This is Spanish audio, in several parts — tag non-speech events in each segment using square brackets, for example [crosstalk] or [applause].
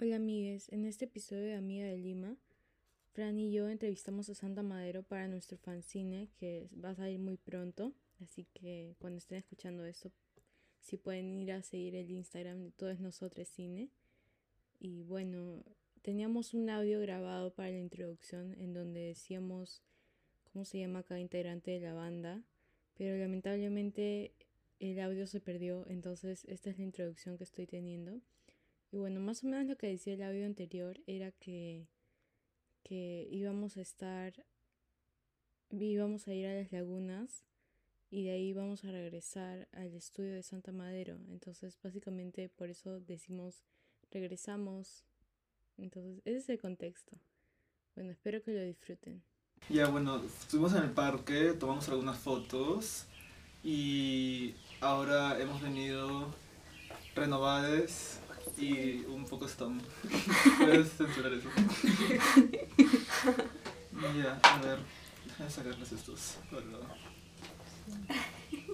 Hola amigues, en este episodio de Amiga de Lima, Fran y yo entrevistamos a Santa Madero para nuestro fanzine que va a salir muy pronto, así que cuando estén escuchando esto, si pueden ir a seguir el Instagram de todos nosotros cine. Y bueno, teníamos un audio grabado para la introducción en donde decíamos cómo se llama cada integrante de la banda, pero lamentablemente el audio se perdió, entonces esta es la introducción que estoy teniendo. Y bueno, más o menos lo que decía el audio anterior era que, que íbamos a estar, íbamos a ir a las lagunas y de ahí vamos a regresar al estudio de Santa Madero. Entonces, básicamente por eso decimos regresamos. Entonces, ese es el contexto. Bueno, espero que lo disfruten. Ya, bueno, estuvimos en el parque, tomamos algunas fotos y ahora hemos venido renovadas y un poco stone. [laughs] Puedes censurar eso. ya, a ver, déjame sacarles estos para,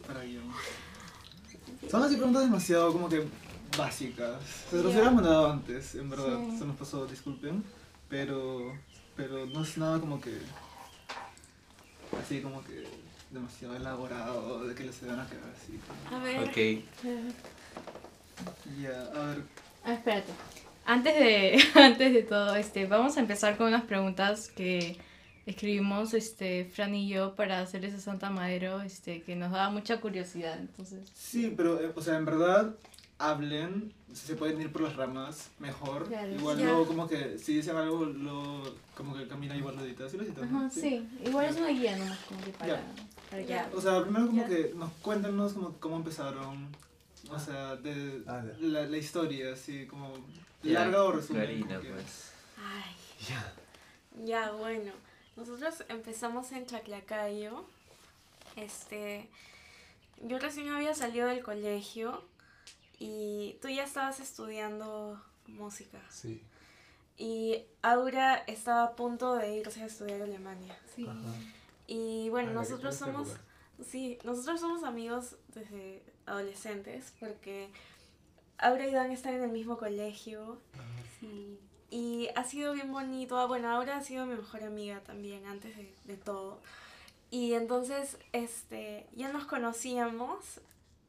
para guion. Son así preguntas demasiado como que básicas. Se los hubiera mandado antes, en verdad. Sí. Se nos pasó, disculpen. Pero, pero no es nada como que. Así como que demasiado elaborado, de que les van a quedar así. A ver. Ok. Ya, a ver. Ah, espérate. Antes de, [laughs] antes de todo, este, vamos a empezar con unas preguntas que escribimos este, Fran y yo para hacerles a Santa Madero, este, que nos daba mucha curiosidad. Entonces, Sí, pero, eh, o sea, en verdad, hablen, si se pueden ir por las ramas, mejor. Claro. Igual Ya. luego como que, si dicen algo, lo, como que camina igual lo editas. ¿Sí lo editas? Ajá, sí. igual es una guía nomás como que para, Ya. para Ya. O sea, primero como que nos cuéntanos como, cómo empezaron, o sea, de Ah, la, la historia, así como Ya, larga o resumen. Clarina, pues. Ay, Ya. ya bueno. Nosotros empezamos en Chaclacayo. Este. Yo recién había salido del colegio y tú ya estabas estudiando música. Sí. Y Aura estaba a punto de irse a estudiar a Alemania. Sí. Y bueno, Ah, nosotros somos. Sí, nosotros somos amigos desde adolescentes porque Aura y Dan están en el mismo colegio Sí. y ha sido bien bonito. Ah, Bueno, Aura ha sido mi mejor amiga también antes de, de todo. Y entonces, este, ya nos conocíamos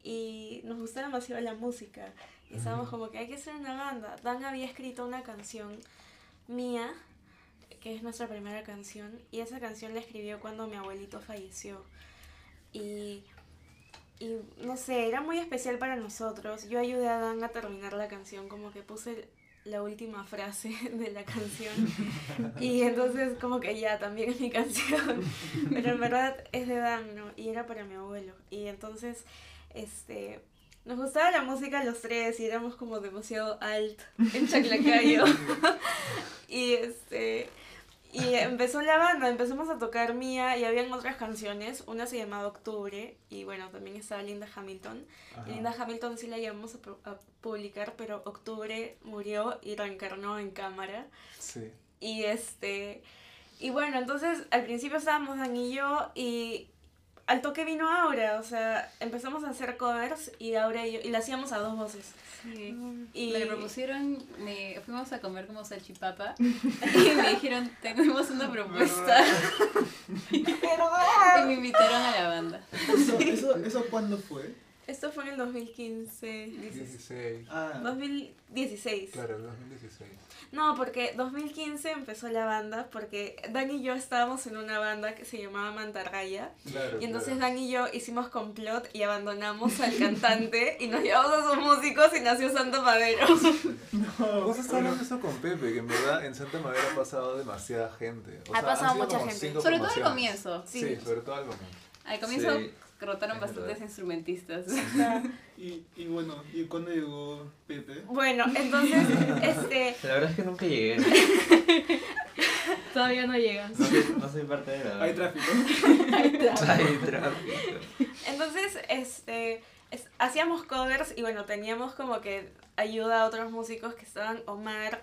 y nos gustaba demasiado la música. Y estábamos como que hay que hacer una banda. Dan había escrito una canción mía, que es nuestra primera canción, y esa canción la escribió cuando mi abuelito falleció. Y, y no sé, era muy especial para nosotros. Yo ayudé a Dan a terminar la canción, como que puse la última frase [laughs] de la canción. [laughs] Y entonces como que ya, también es mi canción. [laughs] Pero en verdad es de Dan, ¿no? Y era para mi abuelo. Y entonces, este... Nos gustaba la música los tres y éramos como demasiado alt en Chaclacayo. y este... Y empezó la banda, empezamos a tocar Mía y habían otras canciones. Una se llamaba Octubre y bueno, también estaba Linda Hamilton. Ajá. Linda Hamilton sí la llevamos a publicar, pero Octubre murió y reencarnó en cámara. Sí. Y este. Y bueno, entonces al principio estábamos Dan y yo y al toque vino Aura, o sea, empezamos a hacer covers y Aura y yo, y la hacíamos a dos voces. Sí. Y Me propusieron, me fuimos a comer como salchipapa [laughs] y me dijeron, tenemos una propuesta [laughs] y me invitaron a la banda. ¿Eso, eso, ¿Eso cuándo fue? Esto fue en el 2015. 16. Ah, 2016. Claro, 2016. No, porque 2015 empezó la banda, porque Dan y yo estábamos en una banda que se llamaba Mantarraya. Claro. Y entonces claro. Dan y yo hicimos complot y abandonamos al cantante y nos llevamos a sus músicos y nació Santo Madero. [laughs] Vos estás hablando eso con Pepe, que en verdad en Santa Madera ha pasado demasiada gente. O Ha sea, pasado mucha gente. Sobre todo al comienzo. Sí, Sí. sobre todo al comienzo. Al comienzo Sí. Rotaron Es bastantes verdad. instrumentistas. [laughs] y, y bueno, ¿y cuándo llegó Pepe? Bueno, [laughs] entonces, este, La verdad es que nunca llegué. [laughs] Todavía no llegas. No soy, no soy parte de la. Hay tráfico. Hay tráfico. entonces, este, es- hacíamos covers y bueno, teníamos como que ayuda a otros músicos que estaban Omar,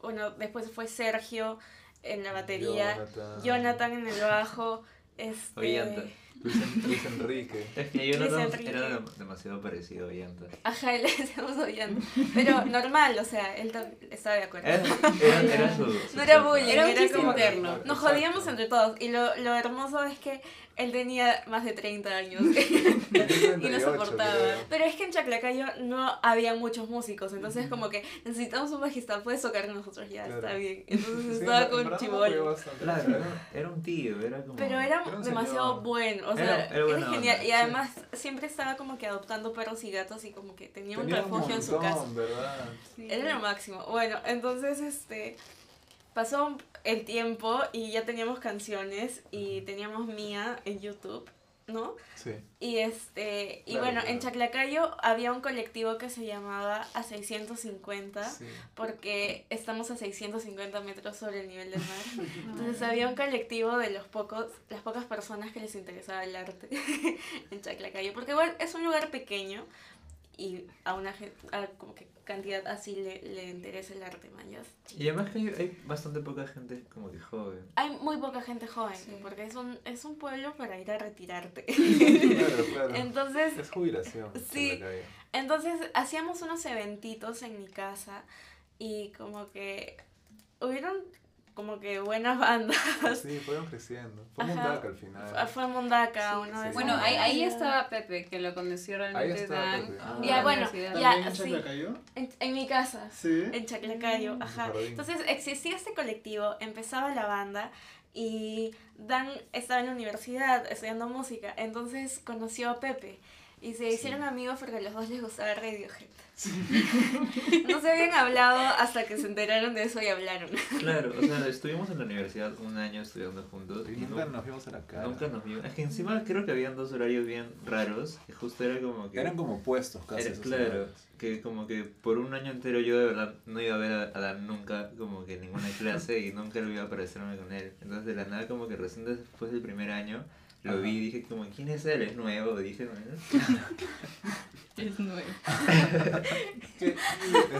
bueno, después fue Sergio en la batería, Jonathan. Jonathan en el bajo, este, Ollanta. Luis, En- Luis Enrique. Es que yo no era dem- demasiado parecido a. Ajá, le decíamos odiando. Pero normal, o sea, él estaba de acuerdo. Era, era, era su, su No era bullying, Era era como interno. nos jodíamos entre todos. Y lo, lo hermoso es que él tenía más de 30 años. [laughs] [laughs] Y no soportaba. Pero es que en Chaclacayo no había muchos músicos, entonces como que necesitamos un bajista, puedes tocar con nosotros ya, Claro. está bien. Entonces estaba con chibolo. Claro, era, era un tío, era como... Pero era demasiado señor. bueno, o sea, era era, genial. onda, Y sí. además siempre estaba como que adoptando perros y gatos y como que tenía, un refugio en su casa. ¿verdad? Era lo máximo. Bueno, entonces este pasó el tiempo y ya teníamos canciones y teníamos Mía en YouTube, ¿no? Sí. Y este y Claro, bueno, claro. en Chaclacayo había un colectivo que se llamaba A 650 sí. porque estamos a 650 metros sobre el nivel del mar. [laughs] Entonces había un colectivo de los pocos, las pocas personas que les interesaba el arte [laughs] en Chaclacayo, porque igual es un lugar pequeño y a una gente, a como que cantidad así le, le interesa el arte, mayas. Y además que hay, hay bastante poca gente como que joven. Hay muy poca gente joven, Sí. porque es un, es un pueblo para ir a retirarte. [laughs] Claro, claro. Entonces, Es jubilación. Sí. Entonces hacíamos unos eventitos en mi casa y como que hubieron como que buenas bandas. Sí, fueron creciendo. Fue Ajá. Mundaka al final. Fue Mundaka, Sí, uno de sí. Bueno, esos. ahí, ahí estaba Pepe, que lo conoció realmente Dan. Pepe. Ah. en Ya, la bueno, universidad. ya, ¿También en. Chaclacayo? En, en mi casa, Sí. en Chaclacayo, Mm, ajá. Entonces existía este colectivo, empezaba la banda y Dan estaba en la universidad estudiando música, entonces conoció a Pepe y se hicieron amigos porque a los dos les gustaba Radiohead. [laughs] No se habían hablado hasta que se enteraron de eso y hablaron. Claro, o sea, estuvimos en la universidad un año estudiando juntos Y y nunca nu- nos vimos a la cara. nunca nos vimos. Es que encima creo que habían dos horarios bien raros, que justo era como que... Eran como puestos casi. Era- claro, horarios. que como que por un año entero yo de verdad no iba a ver a, a Dan nunca como que en ninguna clase y nunca lo iba a aparecerme con él. Entonces de la nada como que recién después del primer año lo Ajá. vi y dije como, ¿quién es él? ¿Es nuevo? Dije, [laughs] Es nuevo. [laughs] Que-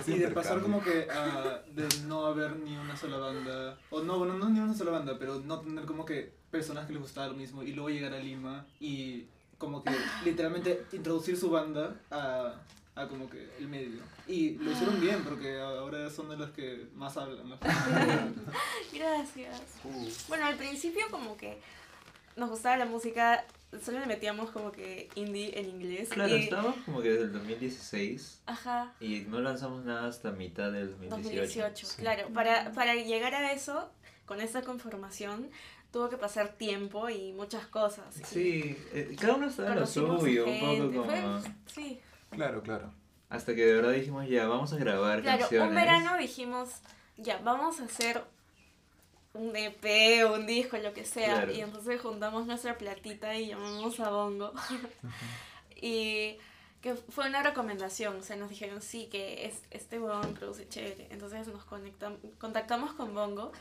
y, y de pasar como que a de no haber ni una sola banda, o no, bueno, no ni una sola banda, pero no tener como que personas que les gustaba lo mismo y luego llegar a Lima y como que literalmente introducir su banda a, a como que el medio. Y lo hicieron bien porque ahora son de los que más hablan. ¿no? [laughs] Gracias. Uh, Bueno, al principio como que nos gustaba la música, solo le metíamos como que indie en inglés. claro, y- estábamos como que desde el 2016 Ajá. y no lanzamos nada hasta mitad del 2018. 2018, Sí. claro. Para, para llegar a eso, con esa conformación, tuvo que pasar tiempo y muchas cosas. Sí, eh, cada uno estaba en lo suyo, un poco fue- como... sí, claro, claro. Hasta que de verdad dijimos, ya, vamos a grabar claro. canciones. Un verano dijimos, ya, vamos a hacer un EP o un disco, lo que sea. Claro. Y entonces juntamos nuestra platita y llamamos a Bongo. [laughs] y que fue una recomendación, o sea, nos dijeron, sí, que es, este huevón produce chévere. Entonces nos conectam- contactamos con Bongo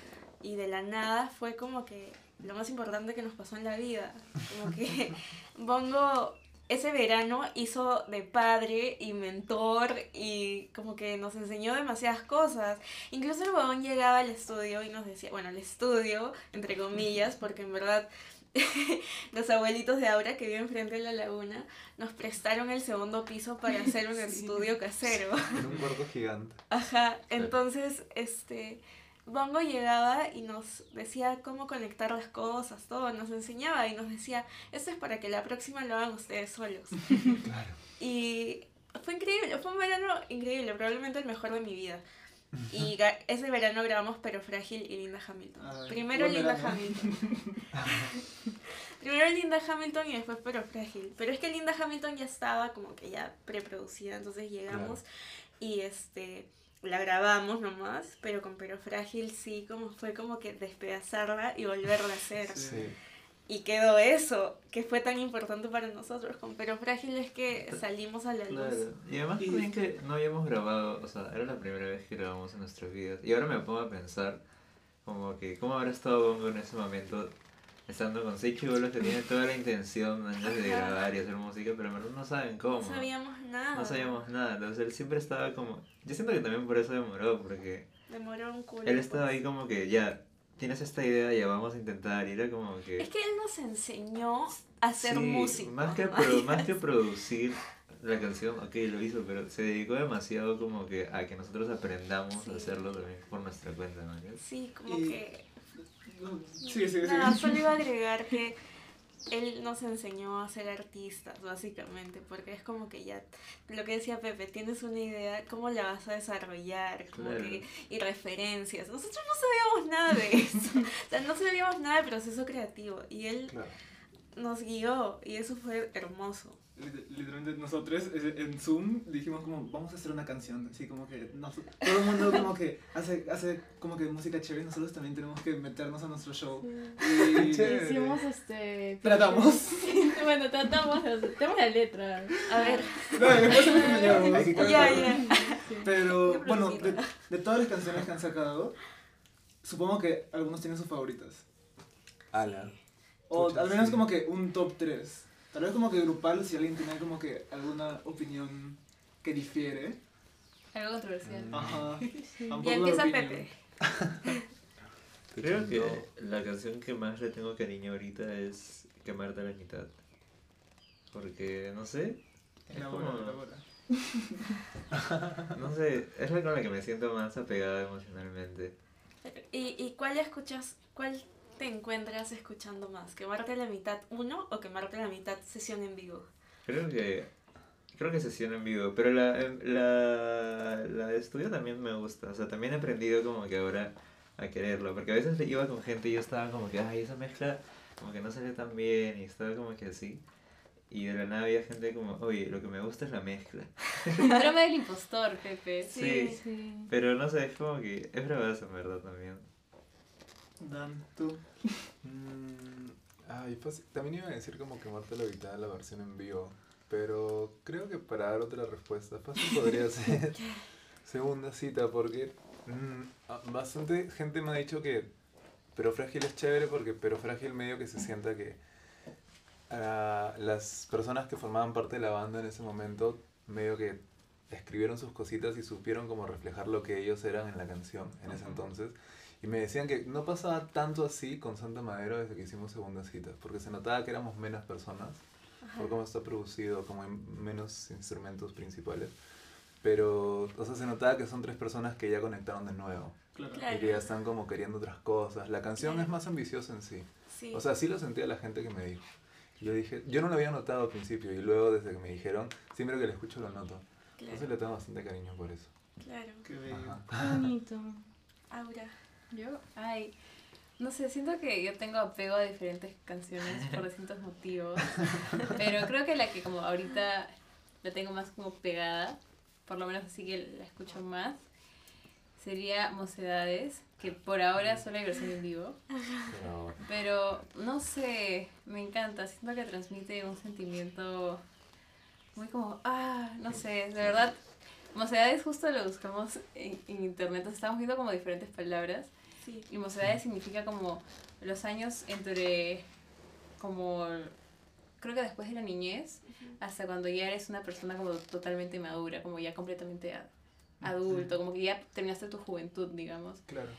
y de la nada fue como que lo más importante que nos pasó en la vida. Como que [laughs] Bongo ese verano hizo de padre y mentor y como que nos enseñó demasiadas cosas. Incluso el huevón llegaba al estudio y nos decía, bueno, al estudio, entre comillas, porque en verdad [laughs] los abuelitos de Aura que viven frente a la laguna nos prestaron el segundo piso para hacer un [laughs] estudio casero. En un cuarto gigante. Ajá, entonces, este, Bongo llegaba y nos decía cómo conectar las cosas, todo, nos enseñaba y nos decía, esto es para que la próxima lo hagan ustedes solos. [laughs] Claro. Y fue increíble, fue un verano increíble, probablemente el mejor de mi vida. Y ese verano grabamos Pero Frágil y Linda Hamilton. Ay, Primero Linda verano. Hamilton. [laughs] Primero Linda Hamilton y después Pero Frágil. Pero es que Linda Hamilton ya estaba como que ya preproducida, entonces llegamos y este la grabamos nomás, pero con Pero Frágil sí como fue como que despedazarla y volverla a hacer. Sí. Y quedó eso, que fue tan importante para nosotros. Con Pero Frágil es que salimos a la luz. Claro. Y además Y- también que no habíamos grabado, o sea, era la primera vez que grabamos en nuestras vidas. Y ahora me pongo a pensar como que cómo habrá estado Bongo en ese momento, estando con seis chibolos que tienen toda la intención antes de grabar y hacer música, pero en verdad no saben cómo. No sabíamos nada. No sabíamos nada, entonces él siempre estaba como... Yo siento que también por eso demoró, porque Demoró un culo. él estaba pues. ahí como que ya, tienes esta idea, ya vamos a intentar. Y era como que... Es que él nos enseñó a hacer Sí, música. Más que, pro- más [laughs] que producir la canción, ok, lo hizo, pero se dedicó demasiado como que a que nosotros aprendamos Sí. a hacerlo también por nuestra cuenta, ¿no? Sí, como Y- que... Sí, sí, sí. Nada, solo iba a agregar que él nos enseñó a ser artistas, básicamente, porque es como que ya, lo que decía Pepe, tienes una idea, ¿cómo la vas a desarrollar? Como Claro. que, y referencias. Nosotros no sabíamos nada de eso, [laughs] o sea, no sabíamos nada del proceso creativo, y él Claro. nos guió, y eso fue hermoso. Lit- Literalmente nosotros eh, en Zoom dijimos como vamos a hacer una canción, así como que nos- todo el mundo como que hace, hace como que música chévere, nosotros también tenemos que meternos a nuestro show. Y Chévere. Hicimos este. tratamos. [laughs] bueno, tratamos. Tenemos la letra. A ver, No, después [laughs] que ya, ya. Sí. Pero bueno, de, todas las canciones que han sacado, supongo que algunos tienen sus favoritas. Ala. O Pucha, al menos sí. como que un top 3. Tal vez como que grupal, si alguien tiene como que alguna opinión que difiere. Algo controversial. Mm. Ajá. [laughs] [laughs] Sí. Y empieza. Pepe. Creo que No. la canción que más le tengo cariño ahorita es Quemarte a la mitad. Porque, no sé, es como- [laughs] no sé, es la con la que me siento más apegada emocionalmente. ¿Y, ¿Y cuál escuchas, cuál te encuentras escuchando más? ¿Quemarte la mitad uno o quemarte la mitad sesión en vivo? Creo que creo que sesión en vivo, pero la, em, la, la de estudio también me gusta. O sea, también he aprendido como que ahora a quererlo, porque a veces iba con gente y yo estaba como que, ay, esa mezcla como que no sale tan bien y estaba como que así. Y de la nada había gente como, oye, lo que me gusta es la mezcla. [laughs] Síndrome del impostor, Pepe. Sí. Sí. Pero no sé, es como que es bravazo en verdad también. Dan, tú. Mm, ay, pues, también iba a decir como que Marta la Vital la versión en vivo, pero creo que para dar otra respuesta, fácil podría [laughs] ser segunda cita, porque mm, ah, bastante gente me ha dicho que Pero Frágil es chévere porque Pero Frágil medio que se sienta que ah, las personas que formaban parte de la banda en ese momento medio que escribieron sus cositas y supieron como reflejar lo que ellos eran en la canción en ese entonces. Y me decían que no pasaba tanto así con Santa Madero desde que hicimos segunda cita, porque se notaba que éramos menos personas, por cómo está producido, como hay menos instrumentos principales. Pero, o sea, se notaba que son tres personas que ya conectaron de nuevo Claro. Claro. y que ya están como queriendo otras cosas. La canción Claro. es más ambiciosa en sí. Sí. O sea, sí lo sentía la gente que me dijo. Yo dije, yo no lo había notado al principio y luego desde que me dijeron, siempre que lo escucho lo noto. Entonces le tengo bastante cariño por eso. claro. Qué bello. Ajá. Qué bonito. [laughs] Aura. Yo, ay, no sé, siento que yo tengo apego a diferentes canciones por [laughs] distintos motivos. Pero creo que la que como ahorita la tengo más como pegada, por lo menos así que la escucho más, sería Mocedades, que por ahora solo hay versión en vivo. Pero, Pero no sé, me encanta, siento que transmite un sentimiento muy como, ah, no sé, de verdad. Mocedades justo lo buscamos en, en internet, entonces estamos viendo como diferentes palabras. Sí. Y mocedades significa como los años entre, como, creo que después de la niñez, hasta cuando ya eres una persona como totalmente madura, como ya completamente a- adulto, como que ya terminaste tu juventud, digamos. claro.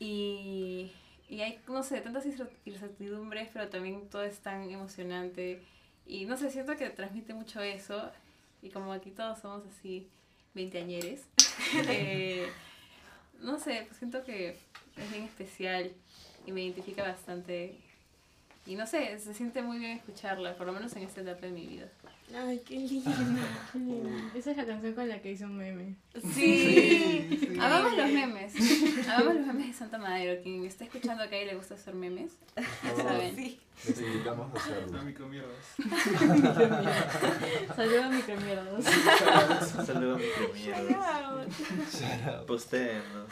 Y, y hay, no sé, tantas incer- incertidumbres, pero también todo es tan emocionante. Y no sé, siento que transmite mucho eso. Y como aquí todos somos así, veinteañeres, eh, no sé, pues siento que es bien especial y me identifica bastante. Y no sé, se siente muy bien escucharla, por lo menos en esta etapa de mi vida. Ay, qué lindo. [laughs] Esa es la canción con la que hizo un meme. Sí. Amamos los memes. Amamos los memes de Santa Madero. Quien está escuchando acá y le gusta hacer memes, saben. Sí. les invitamos a hacerlo. No, [laughs] micromierdas. Saludos micromierdas. Saludos mi premieros. Claro. Shout out. Postéennos.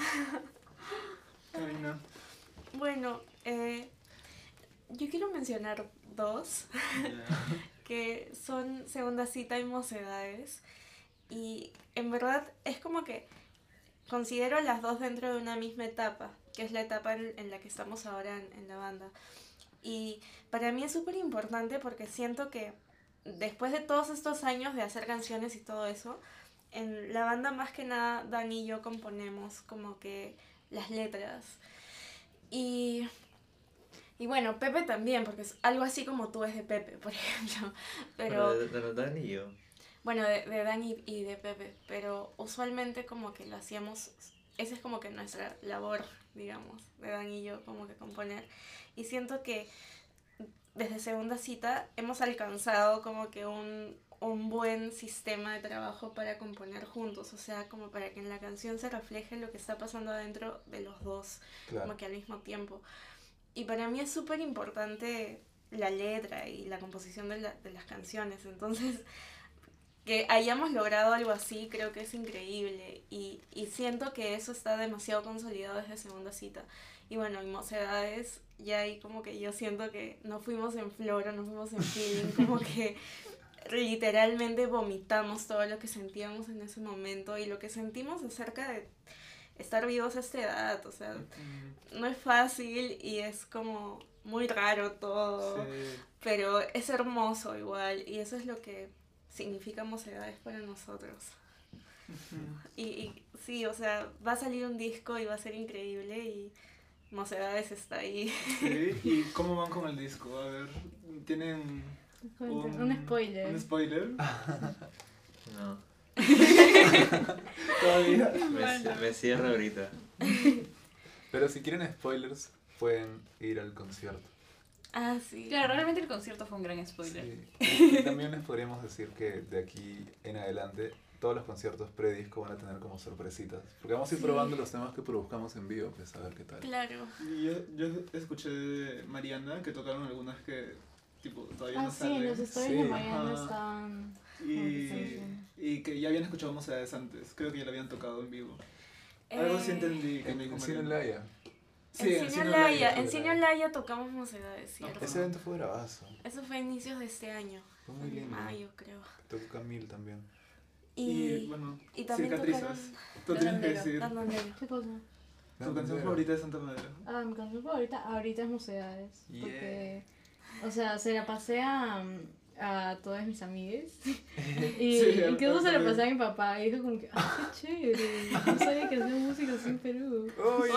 Karina. Bueno, eh, yo quiero mencionar dos Ya. Que son Segunda Cita y Mocedades. Y en verdad es como que considero las dos dentro de una misma etapa, que es la etapa en, en la que estamos ahora en, en la banda. Y para mí es súper importante porque siento que después de todos estos años de hacer canciones y todo eso, en la banda más que nada Dani y yo componemos como que las letras. Y, y bueno, Pepe también, porque es algo así como tú es de Pepe, [laughs] por ejemplo. Pero de, de los Dan y yo. bueno, de, de Dan y, y de Pepe, pero usualmente como que lo hacíamos, esa es como que nuestra labor, digamos, de Dan y yo, como que componer. Y siento que desde segunda cita hemos alcanzado como que un, un buen sistema de trabajo para componer juntos, o sea, como para que en la canción se refleje lo que está pasando adentro de los dos, Claro. como que al mismo tiempo. Y para mí es súper importante la letra y la composición de, la- de las canciones, entonces que hayamos logrado algo así creo que es increíble y, y siento que eso está demasiado consolidado desde segunda cita. Y bueno, en Mocedades ya ahí como que yo siento que no fuimos en floro, no fuimos en feeling, [laughs] como que literalmente vomitamos todo lo que sentíamos en ese momento y lo que sentimos acerca de estar vivos a esta edad, o sea, no es fácil y es como muy raro todo, Sí. pero es hermoso igual y eso es lo que significa Mocedades para nosotros. Y, y sí, o sea, va a salir un disco y va a ser increíble y Mocedades está ahí. Sí, ¿Y cómo van con el disco? A ver, ¿tienen Cuenta, Un, spoiler. un spoiler? [laughs] No. [laughs] Todavía. Me, me cierro ahorita. Pero si quieren spoilers, pueden ir al concierto. Ah, sí. Claro, realmente el concierto fue un gran spoiler. Sí. Y también les podríamos decir que de aquí en adelante todos los conciertos predisco van a tener como sorpresitas. Porque vamos a ir Sí. probando los temas que produzcamos en vivo, pues a ver qué tal. Claro. Y Yo, yo escuché de Mariana que tocaron algunas que tipo todavía Ah, no sí, salen. los stories Sí, de Mariana ajá. están... Y, y que ya habían escuchado Mocedades antes. Creo que ya la habían tocado en vivo. Algo sí Eh, entendí que me En, dijo en. Olaya. Sí, en Cine Olaya, en Cine Olaya tocamos Mocedades, ¿cierto? Ese evento fue bravazo. Eso fue a inicios de este año. Fue muy en lindo. mayo, creo. Tocó Camil también. Y, Y, bueno, y también cicatrices. tocaron Tú tienes que decir. ¿Qué cosa? tu canción favorita de Santa Madre. Ah, mi canción favorita ahorita es Mocedades. Porque, o sea, se la pasé a, a todas mis amigas. [laughs] Y Sí, incluso a- se la pasé a mi papá. Y dijo como que, ah, qué chévere. No sabía que hacían música así en Perú.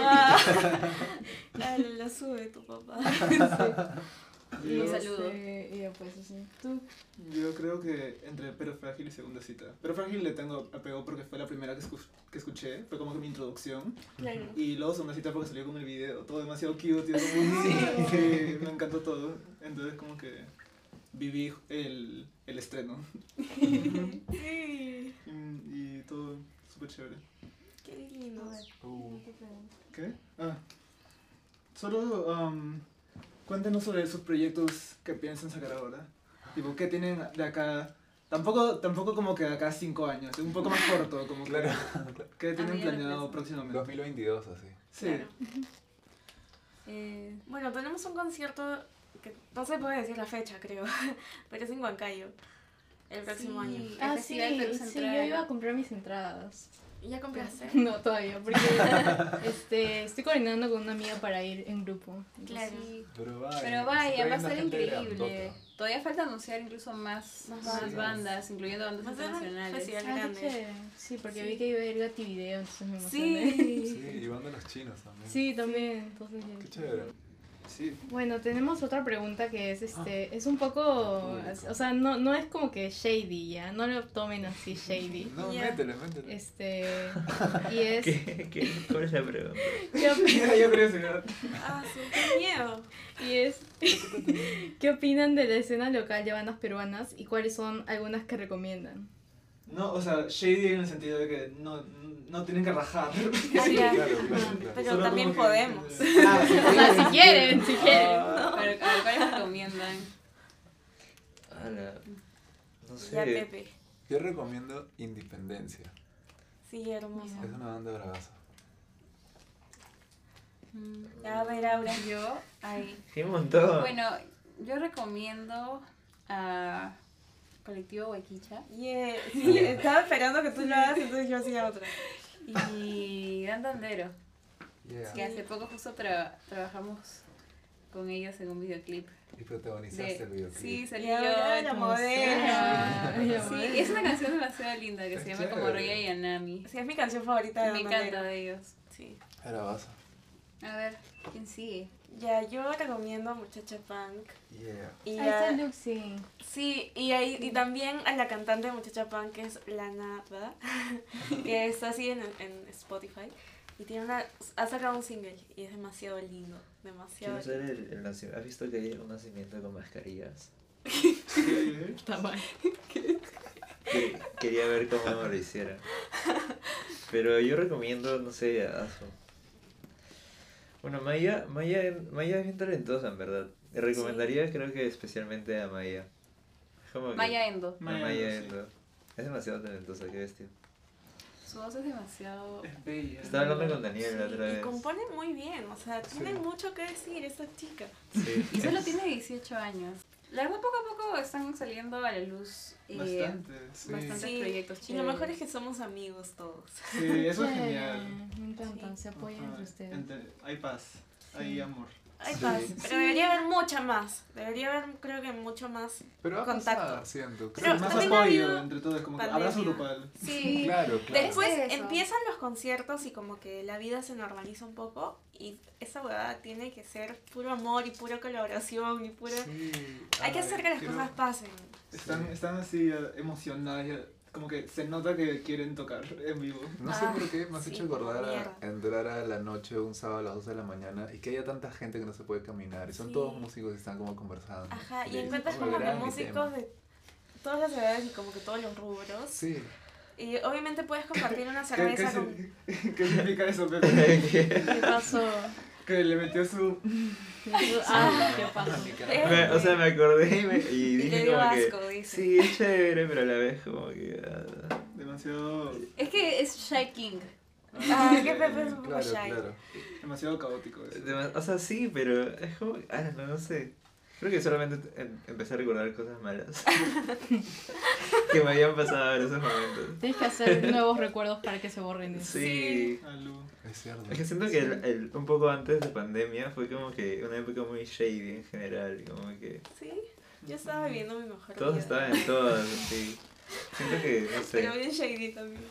Ah, [laughs] la sube tu papá. [laughs] Y, Un saludo. este, y después así. Tú. Yo creo que entre Pero Frágil y Segunda Cita. Pero Frágil le tengo apego porque fue la primera que, escu- que escuché. Fue como que mi introducción. Claro. Y luego Segunda Cita porque salió con el video. Todo demasiado cute. Y era como, sí, me encantó todo. Entonces como que viví el, el estreno. Sí. [laughs] Y, y todo súper chévere. Qué lindo. Uh, ¿Qué? Ah. Solo um, cuéntenos sobre sus proyectos que piensan sacar ahora. Tipo, ¿qué tienen de acá? Tampoco, tampoco como que de acá cinco años, un poco más corto, como que, claro. ¿qué tienen planeado próximamente? 2022 así. Sí, Claro. [laughs] Eh, Bueno, tenemos un concierto que no se puede decir la fecha, creo, [laughs] pero es en Huancayo el próximo Sí. año. Ah, sí, sí, yo iba a comprar mis entradas. ¿Ya compraste? [laughs] No, todavía, porque [laughs] este, estoy coordinando con una amiga para ir en grupo. Claro. sí. Pero vaya, Pero vaya, va a gente increíble. Todavía falta anunciar incluso más, Más más bandas. bandas, incluyendo bandas a ser internacionales. Ah, grande. Sí, porque Sí. vi que iba a ir Gati Video, entonces me emocioné. Sí. Sí, y van de los chinos también. Sí, también. Entonces Qué chévere. Sí. Bueno, tenemos otra pregunta que es este, Ah. es un poco, Público. o sea, no, no es como que shady ya, no lo tomen así shady. [laughs] No, Ya. métele, métele. Este, [laughs] y es, ¿Qué, qué, ¿Cuál es la pregunta? [laughs] ¿qué, op- Mira, yo creo que Ah, sí, qué miedo. y es, ¿qué opinan de la escena local de bandas peruanas y cuáles son algunas que recomiendan? No, o sea, shady en el sentido de que no, no tienen que rajar. Sí, [laughs] Claro, claro, claro. Pero Solo también que- podemos. Ah, sí, O sea, si quieren, si quieren. Ah, Pero, a ver, ¿cuáles recomiendan? No Ya. Pepe. Yo recomiendo Independencia. Sí, hermoso. Es una banda bravaza. Ya, a ver, Aura. Yo, ay. Sí, un montón. Bueno, yo recomiendo a Colectivo Huequicha Yeah. Sí, estaba esperando que tú lo hagas, entonces yo hacía otra. [laughs] y Dan Dandero, Yeah. que hace poco justo tra- trabajamos con ellos en un videoclip. Y protagonizaste De, el videoclip. sí, Y yo. la modelo. [laughs] Sí, es una canción demasiado linda que Es se llama como chévere. Rey Yanami. Sí, es mi canción favorita de Me encanta de ellos. Sí. Era bravaza. A ver, ¿Quién sigue? Ya, yo recomiendo Muchacha Punk. Yeah. Y Ahí está a- Luxi. sí, y, ahí, y también a la cantante de Muchacha Punk, que es Lana, ¿verdad? [laughs] que está así en, en Spotify. Y tiene una, ha sacado un single y es demasiado lindo, demasiado Quiero lindo. hacer el, el nacimiento. ¿Has visto que hay un nacimiento con mascarillas? Sí. [laughs] Está mal. Que- quería ver cómo lo hicieran. Pero yo recomiendo, no sé, a Asu. Bueno, Maya, Maya, Maya es bien talentosa, en verdad. Y recomendaría, creo que especialmente a Maya. Maya Endo. Maya Maya Endo, sí. Es demasiado talentosa, qué bestia. Su voz es demasiado... Es bella. Estaba hablando con Daniel la otra y vez. compone muy bien, o sea, tiene Sí. mucho que decir esta chica. Sí. Y solo tiene 18 años. La verdad, poco a poco están saliendo a la luz eh, Bastante. Sí. bastantes Sí, proyectos Y lo chéveres. mejor es que somos amigos todos. Sí, eso es genial. Me encanta, Sí. se apoyan Ajá, entre ustedes. ente- Hay paz, hay amor. Hay Sí. pero debería haber mucha más. Debería haber, creo que mucho más. Pero Contacto. pasar, siento. Pero más apoyo entre todos, como que abrazo grupal. Sí. [laughs] Claro, claro. Después Es empiezan los conciertos y como que la vida se normaliza un poco y esa huevada tiene que ser puro amor y pura colaboración y pura... Sí. Hay que hacer que las cosas pasen. Están, Sí. están así eh, emocionadas, ya- como que se nota que quieren tocar en vivo. No sé Ah, por qué me has sí, hecho acordar a entrar a la noche un sábado a las 12 de la mañana y que haya tanta gente que no se puede caminar. Y son Sí. todos músicos y están como conversando. Ajá, y encuentras "Oh, como que músicos tema". de todas las edades y como que todos los rubros. Sí. Y obviamente puedes compartir una [laughs] ¿Qué, cerveza qué, con... si- [laughs] qué significa eso, Pepe? ¿Qué pasó? Que le metió su... [laughs] Ah, ¿qué pasó? Me- o sea, me acordé y, me, y dije le dio como que... asco, dice. Sí, es chévere, pero a la vez como que... ah, demasiado... Es que es Shy King. Ah, que Pepe es un poco Claro, shy. claro. demasiado caótico eso. dema- o sea, sí, pero es como... Ah, no, no sé. Creo que solamente em- empecé a recordar cosas malas. [laughs] que me habían pasado en esos momentos. Tienes que hacer nuevos recuerdos para que se borren. Sí. Alú. Es cierto. Es que siento que el, el- un poco antes de pandemia fue como que una época muy shady en general, como que Sí, yo estaba viviendo mi mejor todos vida. estaban en todas, así. Siento que, no sé, Pero bien shady también.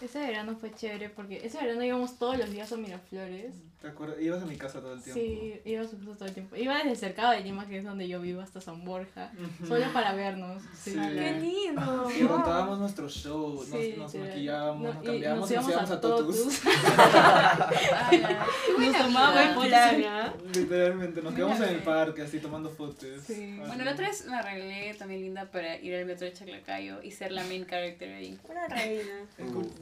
Ese verano fue chévere porque ese verano íbamos todos los días a Miraflores. ¿Te acuerdas? Ibas a mi casa todo el tiempo. Sí, íbamos justo todo el tiempo. Iba desde cercado de Lima, que es donde yo vivo, hasta San Borja. Solo para vernos. Sí. ¡Qué lindo! Y montábamos nuestro show, nos, Sí, nos literal. maquillábamos, No, nos cambiábamos y [laughs] nos íbamos a, Totus. Totus. Nos tomábamos fotos. ¿ah? Literalmente, nos quedamos en el parque así tomando fotos. Sí. Así. Bueno, la otra vez me arreglé también linda para ir al metro de Chaclacayo y ser la main character ahí. Una reina.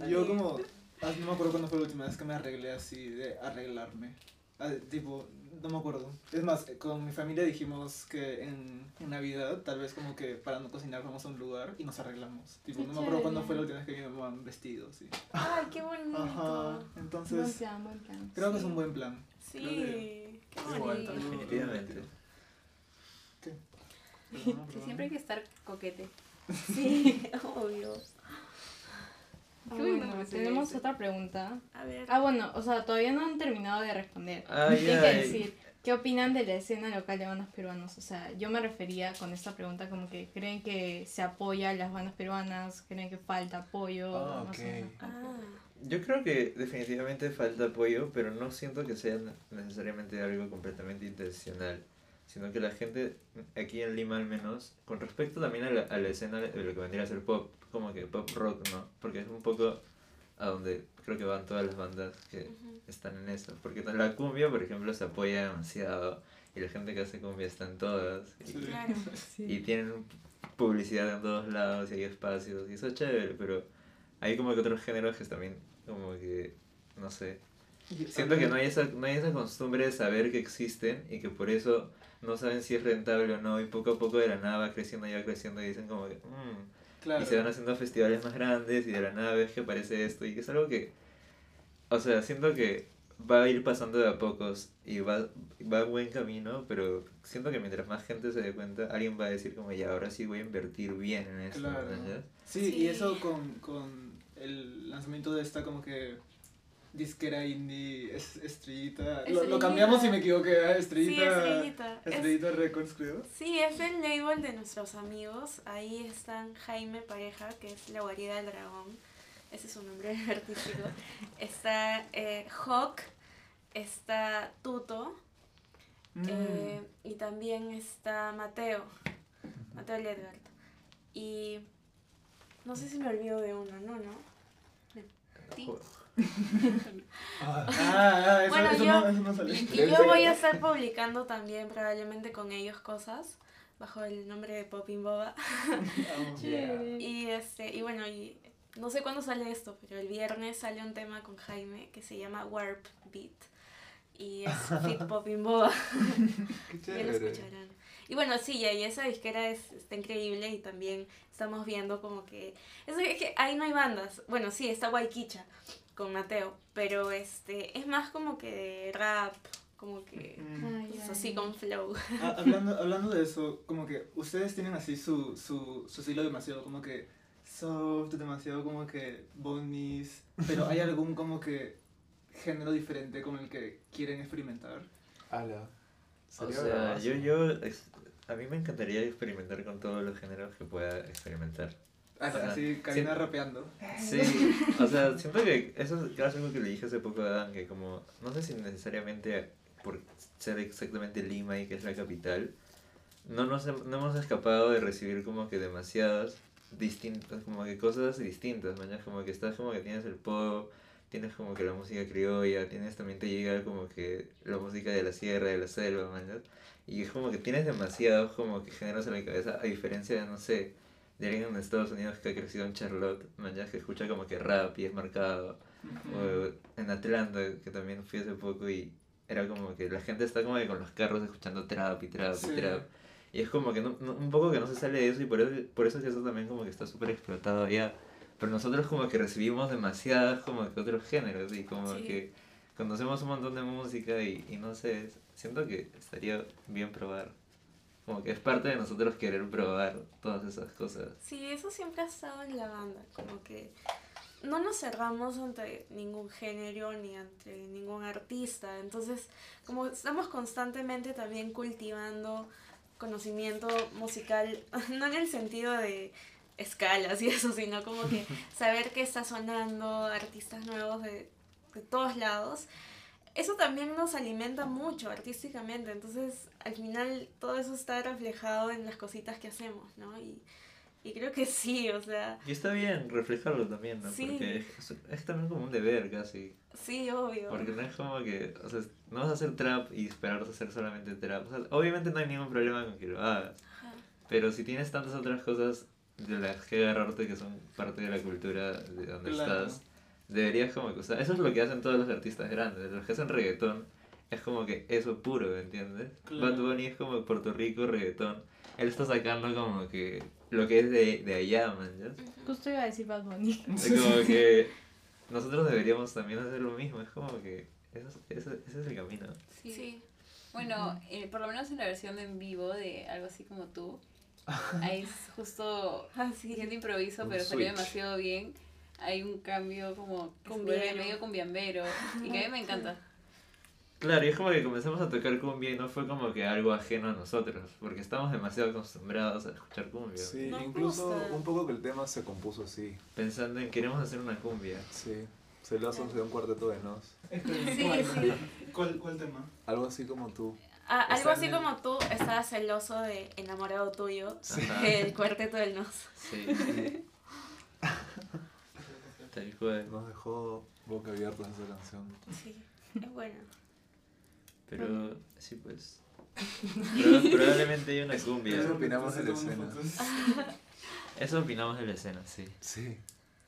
Yo como, no me acuerdo cuándo fue la última vez que me arreglé así, de arreglarme. Ah, tipo, no me acuerdo. Es más, con mi familia dijimos que en, en Navidad, tal vez como que para no cocinar vamos a un lugar y nos arreglamos. Tipo, Qué no me acuerdo cuándo fue la última vez que mi mamá vestido, sí. ¡Ay, qué bonito! Ajá, Buen entonces plan, buen plan. creo que es un buen plan. Sí, qué bonito. definitivamente. ¿Qué? [laughs] Perdona. siempre hay que estar coquete. [laughs] Sí, [laughs] obvio. Ah, bueno tenemos otra pregunta. A ver. Ah, bueno, o sea, todavía no han terminado de responder. Ah, Tienen ya, que decir, ¿qué opinan de la escena local de bandas peruanas? O sea, yo me refería con esta pregunta como que creen que se apoya a las bandas peruanas, creen que falta apoyo. Ah, más o ok. menos. Ah, Yo creo que definitivamente falta apoyo, pero no siento que sea necesariamente algo completamente intencional, sino que la gente aquí en Lima al menos, con respecto también a la, a la escena de lo que vendría a ser pop, como que pop rock, ¿no? Porque es un poco a donde creo que van todas las bandas que están en eso, porque la cumbia, por ejemplo, se apoya demasiado y la gente que hace cumbia está en todas y, Sí. Claro. [laughs] y tienen publicidad en todos lados y hay espacios y eso es chévere, pero hay como que otros géneros que también como que, no sé, siento que no hay, esa, no hay esa costumbre de saber que existen y que por eso no saben si es rentable o no y poco a poco de la nada va creciendo y va creciendo y dicen como que, "Mm", Claro. y se van haciendo festivales más grandes y de la nada ves que aparece esto y que es algo que, o sea, siento que va a ir pasando de a pocos y va, va en buen camino, pero siento que mientras más gente se dé cuenta, alguien va a decir como ya, ahora sí voy a invertir bien en esto. Claro. Sí, Sí. y eso con, con el lanzamiento de esta como que disquera indie es Estrellita. Lo, lo cambiamos si me equivoqué. Sí, Estrellita. Estrellita. Es- Estrellita Records, creo. Sí, es el label de nuestros amigos. Ahí están Jaime Pareja, que es la guarida del dragón. Ese es su nombre [laughs] artístico. Está eh, Hawk, está Tuto, Mm. Eh, y también está Mateo, Mateo Ledgard. Y no sé si me olvido de uno, no, no. Ah, ah, eso, Bueno, eso yo- no, eso no sale. Y yo voy a estar publicando también probablemente con ellos cosas bajo el nombre de Popping Boba. [laughs] [laughs] Vamos. Y este, y bueno, y no sé cuándo sale esto, pero el viernes sale un tema con Jaime que se llama Warp Beat. Y es [laughs] Fit Popping Boba. Ya lo escucharán. Y bueno, sí, y esa disquera es, está increíble y también estamos viendo como que... Es que ahí no hay bandas. Bueno, sí, está Waikicha con Mateo, pero este es más como que de rap, como que... Mm. Pues, ay. así con flow. Ah, hablando, hablando de eso, como que ustedes tienen así su, su, su estilo demasiado como que soft, demasiado como que bonis, pero ¿hay algún como que género diferente con el que quieren experimentar? Ala. O sea, yo, yo, a mí me encantaría experimentar con todos los géneros que pueda experimentar. Así, Karina Sí. rapeando. Sí, o sea, siento que eso es algo que le dije hace poco a Dan, que como, no sé si necesariamente por ser exactamente Lima y que es la capital, no nos no hemos escapado de recibir como que demasiadas distintas, como que cosas distintas, mañana como que estás como que tienes el pop, tienes como que la música criolla, tienes también te llega como que la música de la sierra, de la selva, mañana, y es como que tienes demasiados como que géneros en la cabeza, a diferencia de, no sé, de alguien en Estados Unidos que ha crecido en Charlotte, mañana que escucha como que rap y es marcado, o en Atlanta, que también fui hace poco y era como que la gente está como que con los carros escuchando trap y trap Sí. y trap. Y es como que no, no- un poco que no se sale de eso y por eso, por eso es que eso también como que está súper explotado allá. Pero nosotros como que recibimos demasiadas como que otros géneros y como Sí. que conocemos un montón de música y, y no sé, siento que estaría bien probar. Como que es parte de nosotros querer probar todas esas cosas. Sí, eso siempre ha estado en la banda, como que no nos cerramos ante ningún género ni ante ningún artista, entonces como estamos constantemente también cultivando conocimiento musical, [laughs] no en el sentido de escalas y eso, sino como que [laughs] saber qué está sonando, artistas nuevos de, de todos lados. Eso también nos alimenta mucho artísticamente, entonces al final todo eso está reflejado en las cositas que hacemos, ¿no? Y, y creo que sí, o sea, Y está bien reflejarlo también, ¿no? Sí. Porque es, es también como un deber casi. sí, obvio. Porque no es como que, o sea, no vas a hacer trap y esperar a hacer solamente trap. O sea, obviamente no hay ningún problema con que lo hagas. Ajá. Pero si tienes tantas otras cosas de las que agarrarte que son parte de la cultura de donde Claro. estás, deberías como que, o sea, eso es lo que hacen todos los artistas grandes. Los que hacen reggaetón es como que eso puro, ¿entiendes? Claro. Bad Bunny es como Puerto Rico, reggaetón. Él está sacando como que lo que es de, de allá, man, ¿ya? Justo iba a decir Bad Bunny. Es como que nosotros deberíamos también hacer lo mismo. Es como que eso, es- eso- ese es el camino. Sí. Sí. Bueno, eh, por lo menos en la versión en vivo de algo así como tú, [laughs] ahí es justo Ah, sí. gente improviso, pero salió demasiado bien. Hay un cambio como se Cumbiero. medio cumbiambero y que a mí me [laughs] encanta. Claro, y es como que comenzamos a tocar cumbia y no fue como que algo ajeno a nosotros, porque estamos demasiado acostumbrados a escuchar cumbia. Sí, Nos incluso gusta. un poco que el tema se compuso así. Pensando en queremos hacer una cumbia. Sí. Celazos de un cuarteto de nos. Sí, ¿Cuál, sí. ¿Cuál, ¿Cuál tema? Algo así como tú. Ah, algo así como tú estabas celoso de enamorado tuyo, Sí. Ajá. el cuarteto del nos. Sí. [laughs] Tal cual. Nos dejó boca abierta esa canción. Sí, es bueno. Pero sí, pues. [laughs] Proba- probablemente hay una cumbia. Eso opinamos de la escena. [laughs] Eso opinamos de la escena, sí. Sí.